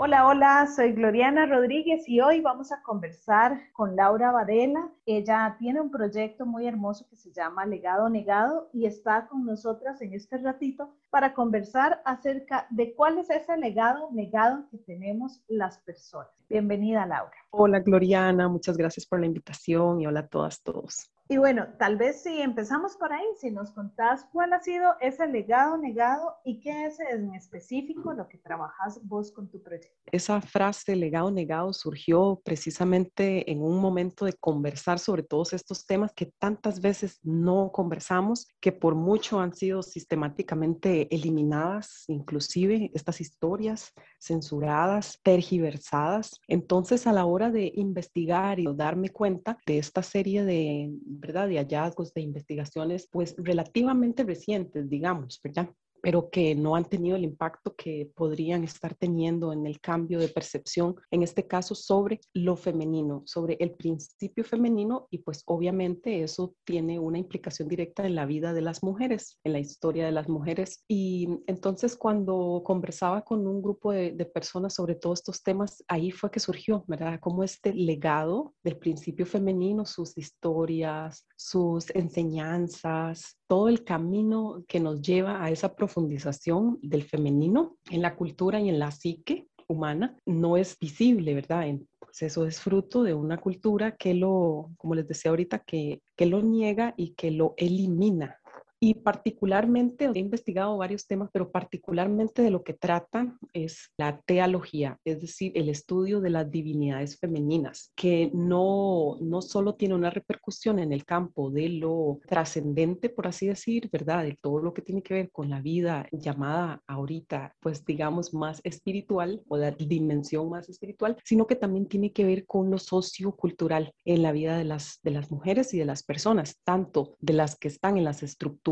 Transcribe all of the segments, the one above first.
Hola, hola, soy Gloriana Rodríguez y hoy vamos a conversar con Laura Varela. Ella tiene un proyecto muy hermoso que se llama Legado Negado y está con nosotras en este ratito para conversar acerca de cuál es ese legado negado que tenemos las personas. Bienvenida, Laura. Hola, Gloriana, muchas gracias por la invitación y hola a todas, todos. Y bueno, tal vez si empezamos por ahí, si nos contás cuál ha sido ese legado negado y qué es en específico lo que trabajas vos con tu proyecto. Esa frase legado negado surgió precisamente en un momento de conversar sobre todos estos temas que tantas veces no conversamos, que por mucho han sido sistemáticamente eliminadas, inclusive estas historias censuradas, tergiversadas. Entonces, a la hora de investigar y darme cuenta de esta serie de ¿verdad? De hallazgos, de investigaciones, pues relativamente recientes, digamos, ¿verdad? Pero que no han tenido el impacto que podrían estar teniendo en el cambio de percepción, en este caso sobre lo femenino, sobre el principio femenino y pues obviamente eso tiene una implicación directa en la vida de las mujeres, en la historia de las mujeres. Y entonces cuando conversaba con un grupo de, de personas sobre todos estos temas, ahí fue que surgió, ¿verdad? Como este legado del principio femenino, sus historias, sus enseñanzas, todo el camino que nos lleva a esa profundización del femenino en la cultura y en la psique humana no es visible, ¿verdad? Pues eso es fruto de una cultura que lo, como les decía ahorita, que, que lo niega y que lo elimina, y particularmente he investigado varios temas, pero particularmente de lo que trata es la teología, es decir, el estudio de las divinidades femeninas, que no, no solo tiene una repercusión en el campo de lo trascendente, por así decir, ¿verdad? De todo lo que tiene que ver con la vida llamada ahorita, pues digamos, más espiritual o la dimensión más espiritual, sino que también tiene que ver con lo sociocultural en la vida de las, de las mujeres y de las personas, tanto de las que están en las estructuras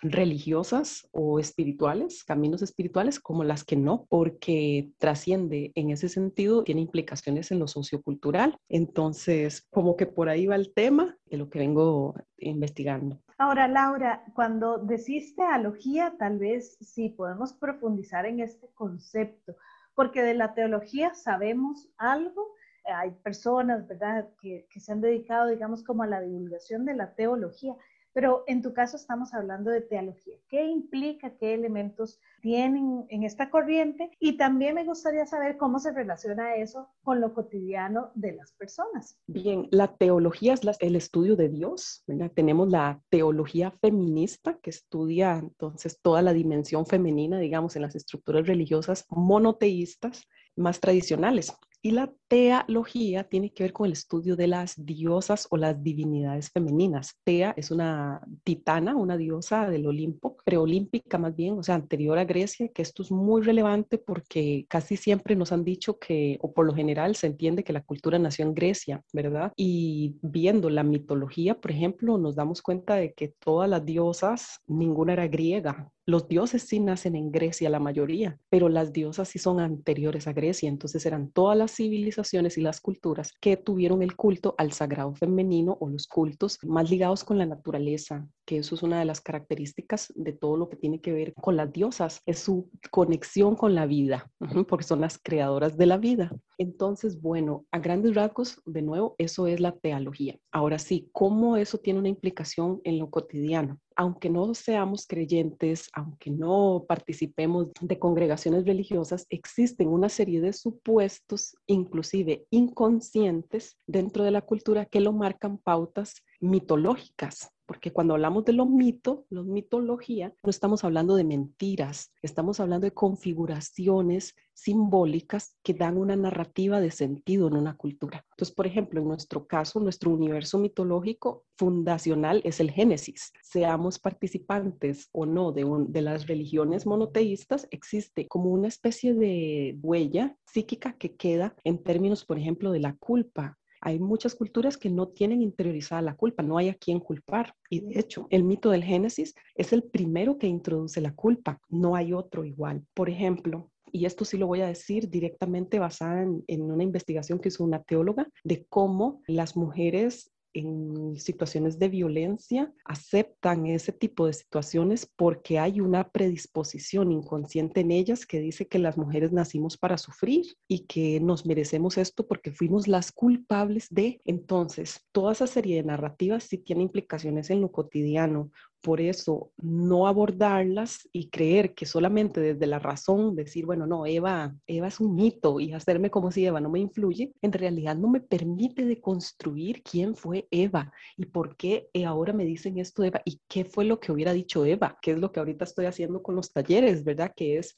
religiosas o espirituales, caminos espirituales, como las que no, porque trasciende en ese sentido, tiene implicaciones en lo sociocultural. Entonces, como que por ahí va el tema de lo que vengo investigando. Ahora, Laura, cuando decís teología, tal vez sí podemos profundizar en este concepto, porque de la teología sabemos algo, hay personas, ¿verdad?, que, que, se han dedicado, digamos, como a la divulgación de la teología, pero en tu caso estamos hablando de teología. ¿Qué implica, qué elementos tienen en esta corriente? Y también me gustaría saber cómo se relaciona eso con lo cotidiano de las personas. Bien, la teología es el estudio de Dios. Tenemos la teología feminista que estudia entonces toda la dimensión femenina, digamos, en las estructuras religiosas monoteístas más tradicionales. Y la teología tiene que ver con el estudio de las diosas o las divinidades femeninas. Tea es una titana, una diosa del Olimpo, preolímpica más bien, o sea, anterior a Grecia, que esto es muy relevante porque casi siempre nos han dicho que, o por lo general se entiende que la cultura nació en Grecia, ¿verdad? Y viendo la mitología, por ejemplo, nos damos cuenta de que todas las diosas, ninguna era griega, los dioses sí nacen en Grecia, la mayoría, pero las diosas sí son anteriores a Grecia, entonces eran todas las civilizaciones y las culturas que tuvieron el culto al sagrado femenino o los cultos más ligados con la naturaleza, que eso es una de las características de todo lo que tiene que ver con las diosas, es su conexión con la vida, porque son las creadoras de la vida. Entonces, bueno, a grandes rasgos, de nuevo, eso es la teología. Ahora sí, ¿cómo eso tiene una implicación en lo cotidiano? Aunque no seamos creyentes, aunque no participemos de congregaciones religiosas, existen una serie de supuestos, inclusive inconscientes, dentro de la cultura que lo marcan pautas mitológicas porque cuando hablamos de los mitos, los mitología, no estamos hablando de mentiras, estamos hablando de configuraciones simbólicas que dan una narrativa de sentido en una cultura. Entonces, por ejemplo, en nuestro caso, nuestro universo mitológico fundacional es el Génesis. Seamos participantes o no de, de las religiones monoteístas, existe como una especie de huella psíquica que queda en términos, por ejemplo, de la culpa, hay muchas culturas que no tienen interiorizada la culpa, no hay a quien culpar. Y de hecho, el mito del Génesis es el primero que introduce la culpa, no hay otro igual. Por ejemplo, y esto sí lo voy a decir directamente basada en, en, una investigación que hizo una teóloga de cómo las mujeres en situaciones de violencia aceptan ese tipo de situaciones porque hay una predisposición inconsciente en ellas que dice que las mujeres nacimos para sufrir y que nos merecemos esto porque fuimos las culpables de. Entonces, toda esa serie de narrativas sí tiene implicaciones en lo cotidiano por eso no abordarlas y creer que solamente desde la razón decir, bueno, no, Eva, Eva es un mito y hacerme como si Eva no me influye, en realidad no me permite deconstruir quién fue Eva y por qué ahora me dicen esto Eva y qué fue lo que hubiera dicho Eva, que es lo que ahorita estoy haciendo con los talleres, ¿verdad? Que es,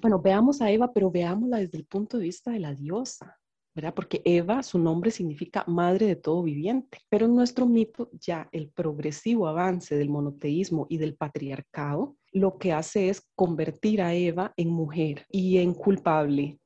bueno, veamos a Eva, pero veámosla desde el punto de vista de la diosa. Porque Eva, su nombre significa madre de todo viviente. Pero en nuestro mito ya el progresivo avance del monoteísmo y del patriarcado lo que hace es convertir a Eva en mujer y en culpable,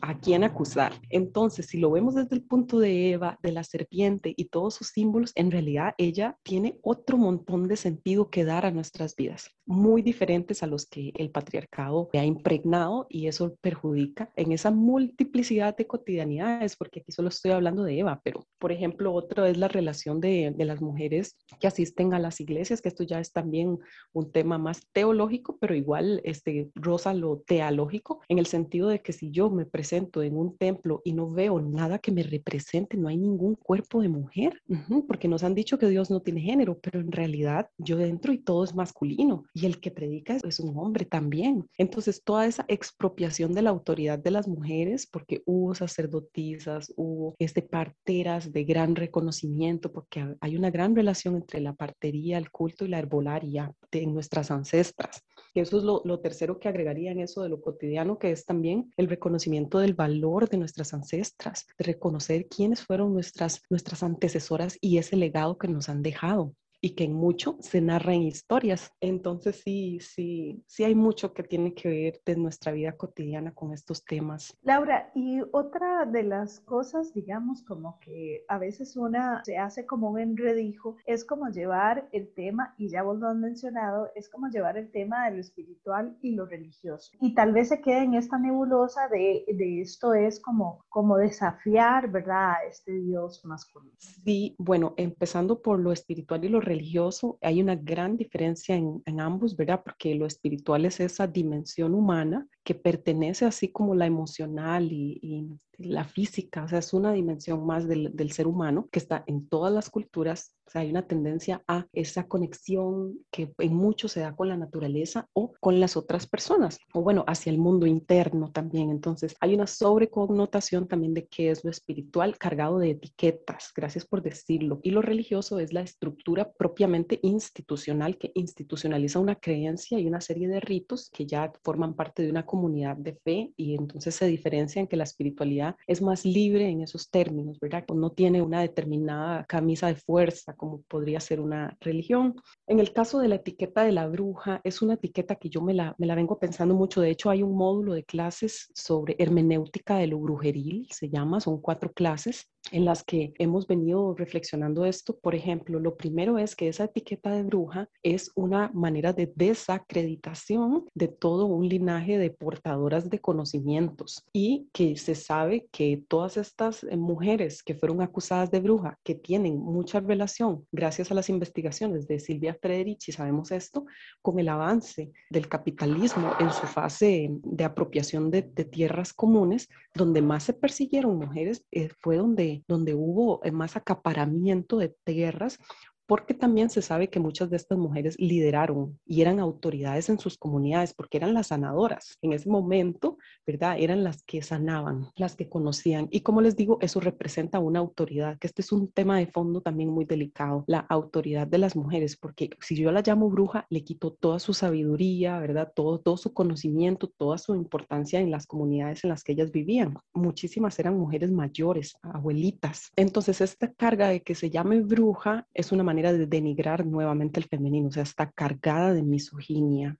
¿A quién acusar? Entonces, si lo vemos desde el punto de Eva, de la serpiente y todos sus símbolos, en realidad ella tiene otro montón de sentido que dar a nuestras vidas, muy diferentes a los que el patriarcado ha impregnado y eso perjudica en esa multiplicidad de cotidianidades, porque aquí solo estoy hablando de Eva, pero por ejemplo, otro es la relación de, de las mujeres que asisten a las iglesias, que esto ya es también un tema más teológico, pero igual este, rosa lo teológico, en el sentido de que si yo me presento en un templo y no veo nada que me represente, no hay ningún cuerpo de mujer, porque nos han dicho que Dios no tiene género, pero en realidad yo dentro y todo es masculino y el que predica es un hombre también. Entonces toda esa expropiación de la autoridad de las mujeres, porque hubo sacerdotisas, hubo este, parteras de gran reconocimiento, porque hay una gran relación entre la partería, el culto y la herbolaria de nuestras ancestras. Eso es lo, lo tercero que agregaría en eso de lo cotidiano, que es también el reconocimiento del valor de nuestras ancestras, de reconocer quiénes fueron nuestras, nuestras antecesoras y ese legado que nos han dejado y que en mucho se narra en historias. Entonces sí, sí, sí hay mucho que tiene que ver de nuestra vida cotidiana con estos temas. Laura, y otra de las cosas, digamos, como que a veces una se hace como un enredijo, es como llevar el tema, y ya vos lo has mencionado, es como llevar el tema de lo espiritual y lo religioso. Y tal vez se quede en esta nebulosa de, de esto es como, como desafiar, ¿verdad?, a este Dios masculino. Sí, bueno, empezando por lo espiritual y lo religioso religioso, hay una gran diferencia en, ambos, ¿verdad? Porque lo espiritual es esa dimensión humana que pertenece así como la emocional y, la física, o sea, es una dimensión más del, del, ser humano que está en todas las culturas, o sea, hay una tendencia a esa conexión que en mucho se da con la naturaleza o con las otras personas, o bueno, hacia el mundo interno también. Entonces, hay una sobreconnotación también de qué es lo espiritual cargado de etiquetas, gracias por decirlo. Y lo religioso es la estructura propiamente institucional que institucionaliza una creencia y una serie de ritos que ya forman parte de una comunidad de fe y entonces se diferencia en que la espiritualidad es más libre en esos términos, ¿verdad? No tiene una determinada camisa de fuerza como podría ser una religión. En el caso de la etiqueta de la bruja, es una etiqueta que yo me la, me la vengo pensando mucho. De hecho, hay un módulo de clases sobre hermenéutica de lo brujeril, se llama, son cuatro clases en las que hemos venido reflexionando esto. Por ejemplo, lo primero es que esa etiqueta de bruja es una manera de desacreditación de todo un linaje de portadoras de conocimientos y que se sabe que todas estas eh, mujeres que fueron acusadas de bruja, que tienen mucha relación, gracias a las investigaciones de Silvia Frederici, sabemos esto, con el avance del capitalismo en su fase de apropiación de, de tierras comunes, donde más se persiguieron mujeres, eh, fue donde donde, hubo eh, más acaparamiento de tierras, porque también se sabe que muchas de estas mujeres lideraron y eran autoridades en sus comunidades, porque eran las sanadoras. En ese momento, ¿verdad? Eran las que sanaban, las que conocían. Y como les digo, eso representa una autoridad, que este es un tema de fondo también muy delicado, la autoridad de las mujeres, porque si yo la llamo bruja, le quito toda su sabiduría, ¿verdad? Todo, todo su conocimiento, toda su importancia en las comunidades en las que ellas vivían. Muchísimas eran mujeres mayores, abuelitas. Entonces, esta carga de que se llame bruja es una manera manera de denigrar nuevamente el femenino, o sea, está cargada de misoginia.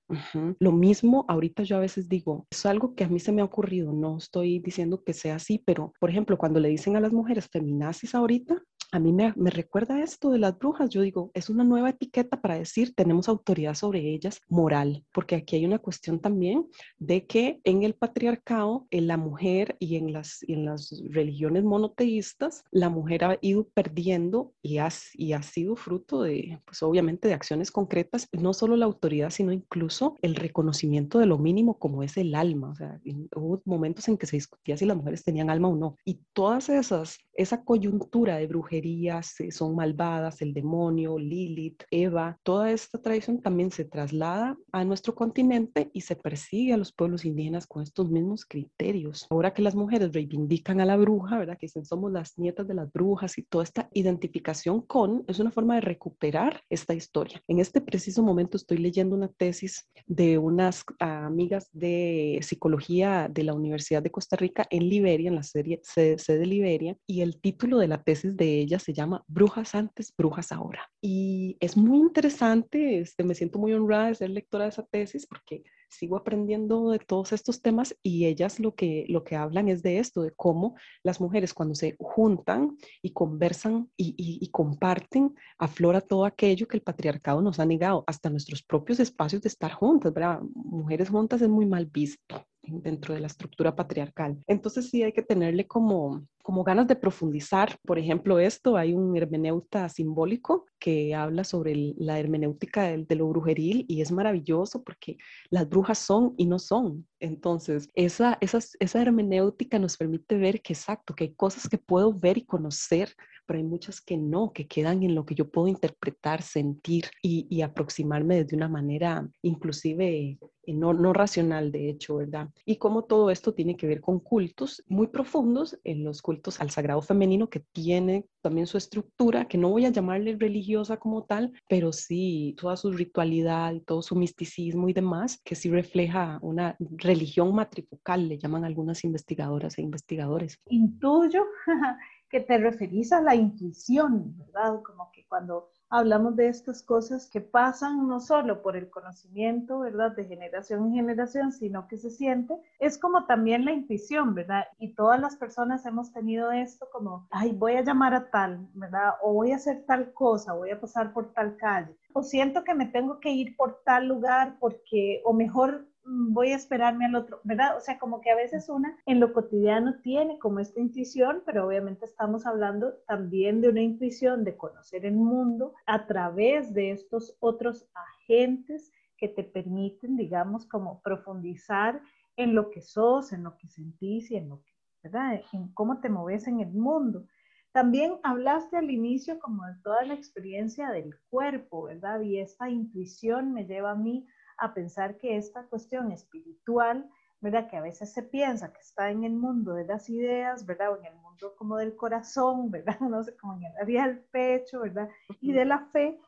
Lo mismo, ahorita yo a veces digo, es algo que a mí se me ha ocurrido, no estoy diciendo que sea así, pero por ejemplo, cuando le dicen a las mujeres feminazis ahorita, a mí me, recuerda esto de las brujas. Yo digo, es una nueva etiqueta para decir tenemos autoridad sobre ellas moral, porque aquí hay una cuestión también de que en el patriarcado, en la mujer y en las, en las religiones monoteístas, la mujer ha ido perdiendo y ha, y ha sido fruto de, pues obviamente, de acciones concretas, no solo la autoridad, sino incluso el reconocimiento de lo mínimo como es el alma. O sea, hubo momentos en que se discutía si las mujeres tenían alma o no. Y todas esas, esa coyuntura de brujería, eh, son malvadas, el demonio, Lilith, Eva, toda esta tradición también se traslada a nuestro continente y se persigue a los pueblos indígenas con estos mismos criterios. Ahora que las mujeres reivindican a la bruja, ¿verdad? Que dicen somos las nietas de las brujas y toda esta identificación con es una forma de recuperar esta historia. En este preciso momento estoy leyendo una tesis de unas amigas de psicología de la Universidad de Costa Rica en Liberia, en la serie sede de Liberia, y el título de la tesis de ella se llama Brujas antes, Brujas ahora. Y es muy interesante, este, me siento muy honrada de ser lectora de esa tesis porque sigo aprendiendo de todos estos temas y ellas lo que, lo que hablan es de esto, de cómo las mujeres cuando se juntan y conversan y, y, comparten, aflora todo aquello que el patriarcado nos ha negado, hasta nuestros propios espacios de estar juntas, ¿verdad? Mujeres juntas es muy mal visto dentro de la estructura patriarcal. Entonces sí hay que tenerle como, como ganas de profundizar. Por ejemplo, esto, hay un hermeneuta simbólico que habla sobre la hermenéutica de, de, lo brujeril y es maravilloso porque las brujas son y no son. Entonces, esa, esa, esa hermenéutica nos permite ver que exacto, que hay cosas que puedo ver y conocer pero hay muchas que no, que quedan en lo que yo puedo interpretar, sentir y, y aproximarme desde una manera inclusive eh, no, no, racional, de hecho, ¿verdad? Y cómo todo esto tiene que ver con cultos muy profundos, en los cultos al sagrado femenino, que tiene también su estructura, que no voy a llamarle religiosa como tal, pero sí toda su ritualidad todo su misticismo y demás, que sí refleja una religión matrifocal, le llaman algunas investigadoras e investigadores. Intuyo que te referís a la intuición, ¿verdad? Como que cuando hablamos de estas cosas que pasan no solo por el conocimiento, ¿verdad? De generación en generación, sino que se siente, es como también la intuición, ¿verdad? Y todas las personas hemos tenido esto como, ay, voy a llamar a tal, ¿verdad? O voy a hacer tal cosa, voy a pasar por tal calle, o siento que me tengo que ir por tal lugar porque, o mejor voy a esperarme al otro, ¿verdad? O sea, como que a veces una en lo cotidiano tiene como esta intuición, pero obviamente estamos hablando también de una intuición de conocer el mundo a través de estos otros agentes que te permiten, digamos, como profundizar en lo que sos, en lo que sentís y en lo que, ¿verdad? En cómo te moves en el mundo. También hablaste al inicio como de toda la experiencia del cuerpo, ¿verdad? Y esta intuición me lleva a mí a pensar que esta cuestión espiritual, ¿verdad? Que a veces se piensa que está en el mundo de las ideas, ¿verdad? O en el mundo como del corazón, ¿verdad? No sé, como en el área del pecho, ¿verdad? Y de la fe,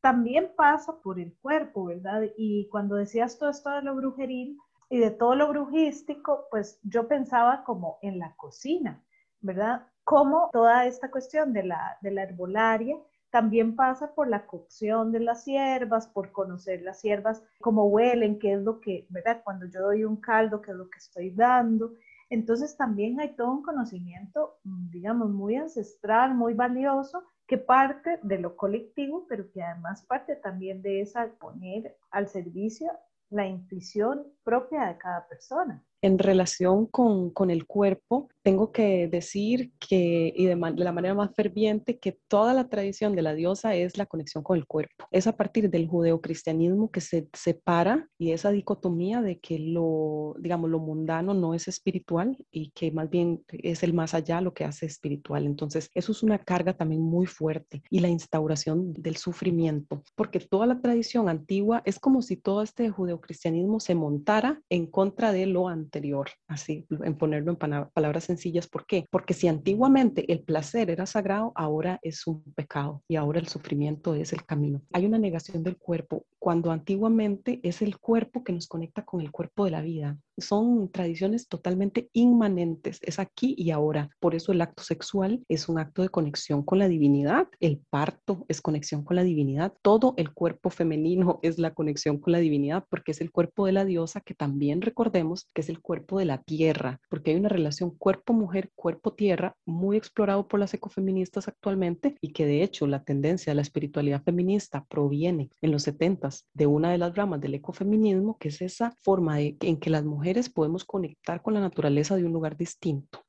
también pasa por el cuerpo, ¿verdad? Y cuando decías todo esto de lo brujeril y de todo lo brujístico, pues yo pensaba como en la cocina, ¿verdad? Como toda esta cuestión de la, de la herbolaria también pasa por la cocción de las hierbas, por conocer las hierbas, cómo huelen, qué es lo que, ¿verdad? Cuando yo doy un caldo, qué es lo que estoy dando. Entonces también hay todo un conocimiento, mm, digamos, muy ancestral, muy valioso, que parte de lo colectivo, pero que además parte también de esa poner al servicio la intuición propia de cada persona en relación con, con, el cuerpo, tengo que decir que, y de, la manera más ferviente, que toda la tradición de la diosa es la conexión con el cuerpo. Es a partir del judeocristianismo que se separa y esa dicotomía de que lo, digamos, lo mundano no es espiritual y que más bien es el más allá lo que hace espiritual. Entonces, eso es una carga también muy fuerte y la instauración del sufrimiento, porque toda la tradición antigua es como si todo este judeocristianismo se montara en contra de lo antiguo anterior, así, en ponerlo en palabras sencillas. ¿Por qué? Porque si antiguamente el placer era sagrado, ahora es un pecado y ahora el sufrimiento es el camino. Hay una negación del cuerpo cuando antiguamente es el cuerpo que nos conecta con el cuerpo de la vida. son tradiciones totalmente inmanentes, es aquí y ahora. Por eso el acto sexual es un acto de conexión con la divinidad, el parto es conexión con la divinidad, todo el cuerpo femenino es la conexión con la divinidad porque es el cuerpo de la diosa que también recordemos que es el cuerpo de la tierra, porque hay una relación cuerpo-mujer, cuerpo-tierra muy explorado por las ecofeministas actualmente y que de hecho la tendencia de la espiritualidad feminista proviene en los 70 de una de las ramas del ecofeminismo, que es esa forma de, en que las mujeres podemos conectar con la naturaleza de un lugar distinto,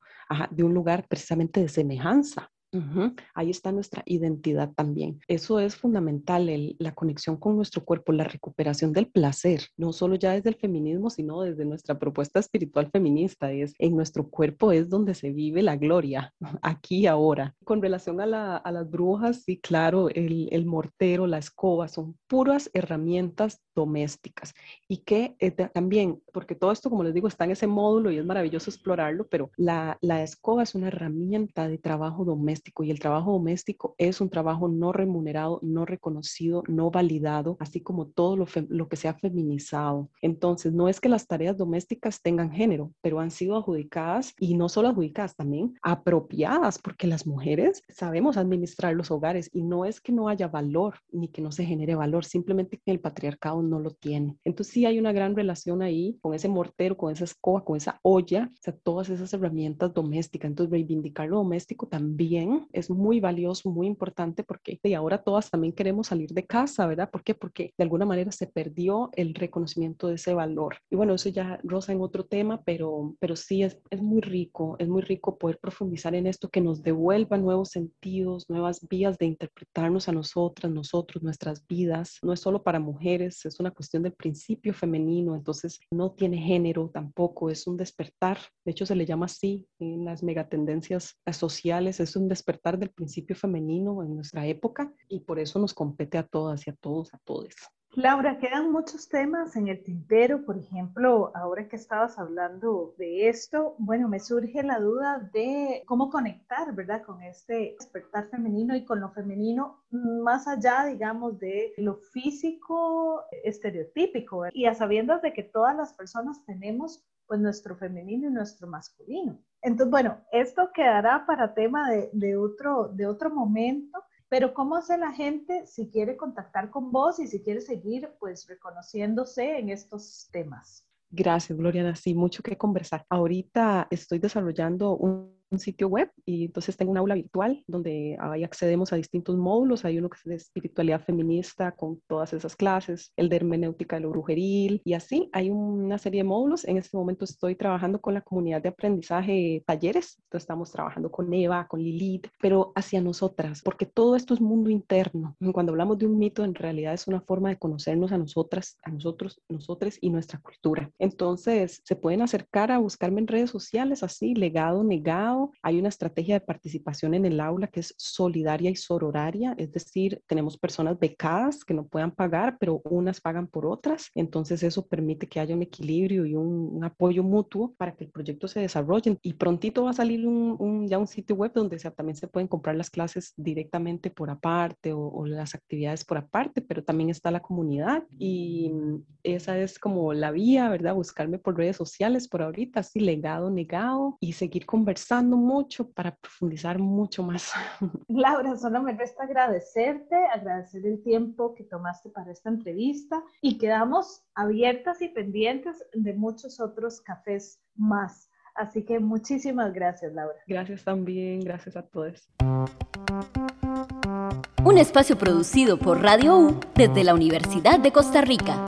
de un lugar precisamente de semejanza Ahí está nuestra identidad también. Eso es fundamental, la conexión con nuestro cuerpo, la recuperación del placer, no solo ya desde el feminismo, sino desde nuestra propuesta espiritual feminista. Es en nuestro cuerpo es donde se vive la gloria, aquí y ahora. Con relación a, las brujas, sí, claro, el, mortero, la escoba, son puras herramientas domésticas y que eh, también, porque todo esto, como les digo, está en ese módulo y es maravilloso explorarlo, pero la escoba es una herramienta de trabajo doméstico y el trabajo doméstico es un trabajo no remunerado, no reconocido, no validado, así como todo lo, que se ha feminizado. Entonces, no es que las tareas domésticas tengan género, pero han sido adjudicadas y no solo adjudicadas, también apropiadas, porque las mujeres sabemos administrar los hogares y no es que no haya valor ni que no se genere valor, simplemente que el patriarcado no lo tiene. Entonces, sí hay una gran relación ahí con ese mortero, con esa escoba, con esa olla, o sea, todas esas herramientas domésticas. Entonces, reivindicar lo doméstico también es muy valioso, muy importante porque y ahora todas también queremos salir de casa, ¿verdad? ¿Por qué? Porque de alguna manera se perdió el reconocimiento de ese valor. Y bueno, eso ya rosa en otro tema, pero, pero sí es, es muy rico, es muy rico poder profundizar en esto que nos devuelva nuevos sentidos, nuevas vías de interpretarnos a nosotras, nosotros, nuestras vidas. No es solo para mujeres, es una cuestión del principio femenino, entonces no tiene género tampoco, es un despertar. De hecho, se le llama así en las megatendencias sociales, es un despertar despertar del principio femenino en nuestra época y por eso nos compete a todas y a todos, a todos. Laura, quedan muchos temas en el tintero, por ejemplo, ahora que estabas hablando de esto, bueno, me surge la duda de cómo conectar, ¿verdad?, con este despertar femenino y con lo femenino más allá, digamos, de lo físico estereotípico, y a sabiendas de que todas las personas tenemos pues nuestro femenino y nuestro masculino. Entonces, bueno, esto quedará para tema de, otro, de otro momento, pero ¿cómo hace la gente si quiere contactar con vos y si quiere seguir pues reconociéndose en estos temas? Gracias, Gloriana. Sí, mucho que conversar. Ahorita estoy desarrollando un un sitio web y entonces tengo un aula virtual donde ahí accedemos a distintos módulos. Hay uno que es de espiritualidad feminista con todas esas clases, el de hermenéutica de lo brujeril y así. Hay una serie de módulos. En este momento estoy trabajando con la comunidad de aprendizaje talleres. Entonces estamos trabajando con Eva, con Lilith, pero hacia nosotras, porque todo esto es mundo interno. Cuando hablamos de un mito, en realidad es una forma de conocernos a nosotras, a nosotros, nosotros y nuestra cultura. Entonces se pueden acercar a buscarme en redes sociales así, legado, negado hay una estrategia de participación en el aula que es solidaria y sororaria, es decir, tenemos personas becadas que no puedan pagar, pero unas pagan por otras. Entonces eso permite que haya un equilibrio y un, apoyo mutuo para que el proyecto se desarrolle. Y prontito va a salir un, ya un sitio web donde también se pueden comprar las clases directamente por aparte o, las actividades por aparte, pero también está la comunidad y esa es como la vía, ¿verdad? Buscarme por redes sociales por ahorita, así legado, negado y seguir conversando mucho para profundizar mucho más. Laura, solo me resta agradecerte, agradecer el tiempo que tomaste para esta entrevista y quedamos abiertas y pendientes de muchos otros cafés más. Así que muchísimas gracias, Laura. Gracias también, gracias a todos. Un espacio producido por Radio U desde la Universidad de Costa Rica.